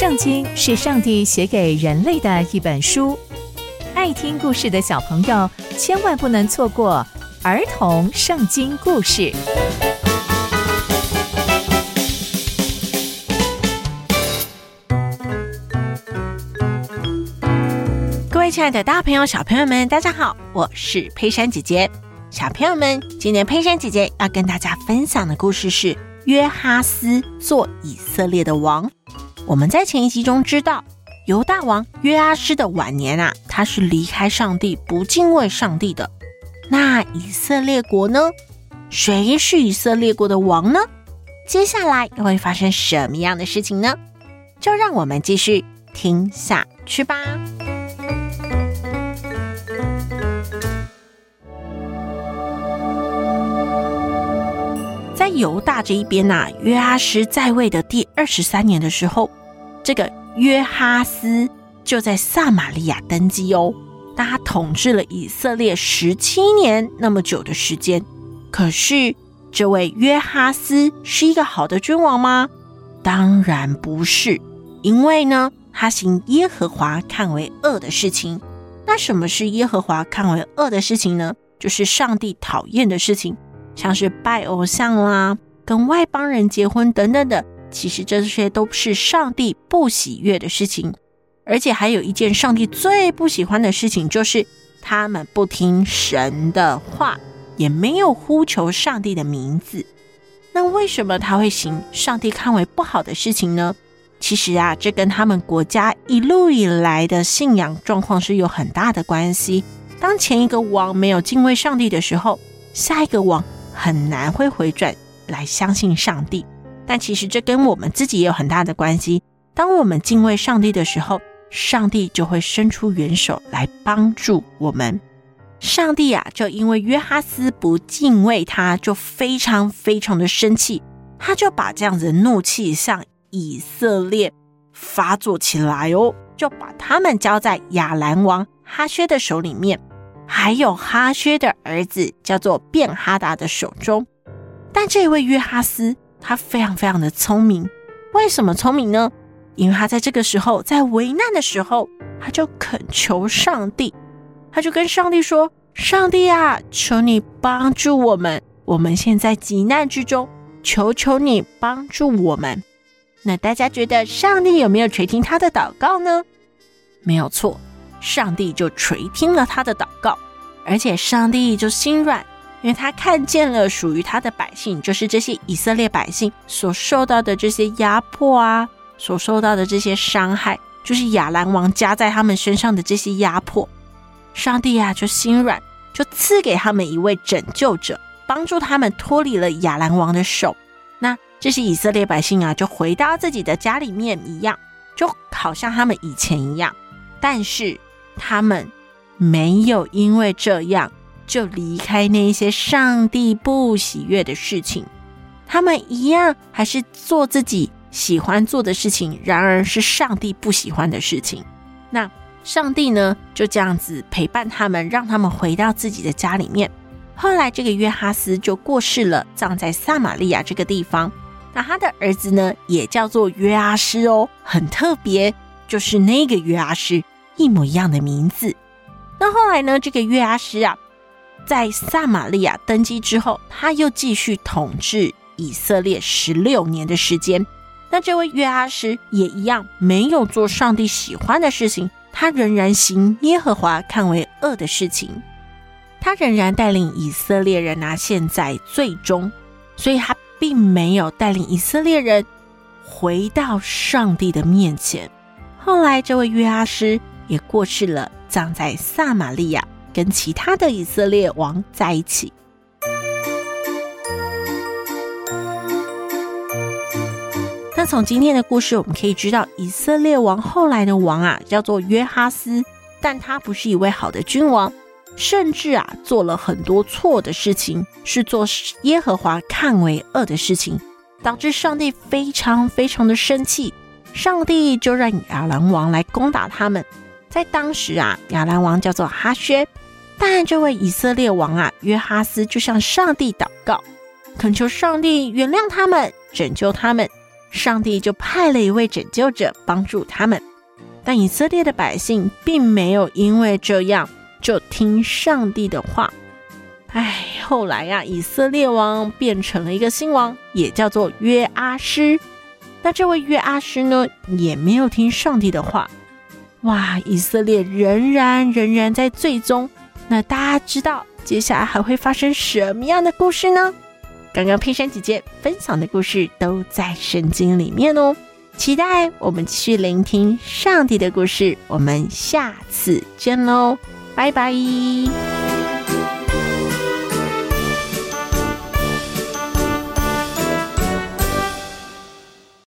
圣经是上帝写给人类的一本书，爱听故事的小朋友千万不能错过儿童圣经故事。各位亲爱的大朋友、小朋友们，大家好，我是佩珊姐姐。小朋友们，今天佩珊姐姐要跟大家分享的故事是约哈斯做以色列的王。我们在前一集中知道，犹大王约阿施的晚年啊，他是离开上帝，不敬畏上帝的。那以色列国呢？谁是以色列国的王呢？接下来又会发生什么样的事情呢？就让我们继续听下去吧。在犹大这一边呐、啊，约阿施在位的第二十三年的时候。这个约哈斯就在撒玛利亚登基哦，他统治了以色列十七年那么久的时间。可是，这位约哈斯是一个好的君王吗？当然不是，因为呢，他行耶和华看为恶的事情。那什么是耶和华看为恶的事情呢？就是上帝讨厌的事情，像是拜偶像啦、跟外邦人结婚等等的。其实这些都是上帝不喜悦的事情，而且还有一件上帝最不喜欢的事情，就是他们不听神的话，也没有呼求上帝的名字。那为什么他会行上帝看为不好的事情呢？其实啊，这跟他们国家一路以来的信仰状况是有很大的关系。当前一个王没有敬畏上帝的时候，下一个王很难会回转来相信上帝。但其实这跟我们自己也有很大的关系。当我们敬畏上帝的时候，上帝就会伸出援手来帮助我们。上帝啊，就因为约哈斯不敬畏他，就非常非常的生气，他就把这样子的怒气向以色列发作起来哦，就把他们交在亚兰王哈薛的手里面，还有哈薛的儿子叫做便哈达的手中。但这位约哈斯。他非常非常的聪明，为什么聪明呢？因为他在这个时候，在危难的时候，他就恳求上帝，他就跟上帝说：“上帝啊，求你帮助我们，我们现在急难之中，求求你帮助我们。”那大家觉得上帝有没有垂听他的祷告呢？没有错，上帝就垂听了他的祷告，而且上帝就心软。因为他看见了属于他的百姓，就是这些以色列百姓所受到的这些压迫啊，所受到的这些伤害，就是亚兰王加在他们身上的这些压迫。上帝啊，就心软，就赐给他们一位拯救者，帮助他们脱离了亚兰王的手。那这些以色列百姓啊，就回到自己的家里面一样，就好像他们以前一样。但是他们没有因为这样。就离开那些上帝不喜悦的事情，他们一样还是做自己喜欢做的事情，然而是上帝不喜欢的事情。那上帝呢，就这样子陪伴他们，让他们回到自己的家里面。后来这个约哈斯就过世了，葬在撒玛利亚这个地方。那他的儿子呢，也叫做约阿施哦，很特别，就是那个约阿施一模一样的名字。那后来呢，这个约阿施啊。在撒玛利亚登基之后，他又继续统治以色列十六年的时间。那这位约阿施也一样，没有做上帝喜欢的事情，他仍然行耶和华看为恶的事情。他仍然带领以色列人拿现在最终，所以他并没有带领以色列人回到上帝的面前。后来，这位约阿施也过世了，葬在撒玛利亚。跟其他的以色列王在一起。那从今天的故事，我们可以知道，以色列王后来的王啊，叫做约哈斯，但他不是一位好的君王，甚至啊，做了很多错的事情，是做耶和华看为恶的事情，导致上帝非常非常的生气，上帝就让亚兰王来攻打他们。在当时啊，亚兰王叫做哈薛。但这位以色列王啊，约哈斯就向上帝祷告，恳求上帝原谅他们，拯救他们。上帝就派了一位拯救者帮助他们。但以色列的百姓并没有因为这样就听上帝的话。哎，后来呀、啊，以色列王变成了一个新王，也叫做约阿施。那这位约阿施呢，也没有听上帝的话。哇，以色列仍然仍然在最终。那大家知道接下来还会发生什么样的故事呢？刚刚佩珊姐姐分享的故事都在圣经里面哦。期待我们继续聆听上帝的故事。我们下次见喽，拜拜。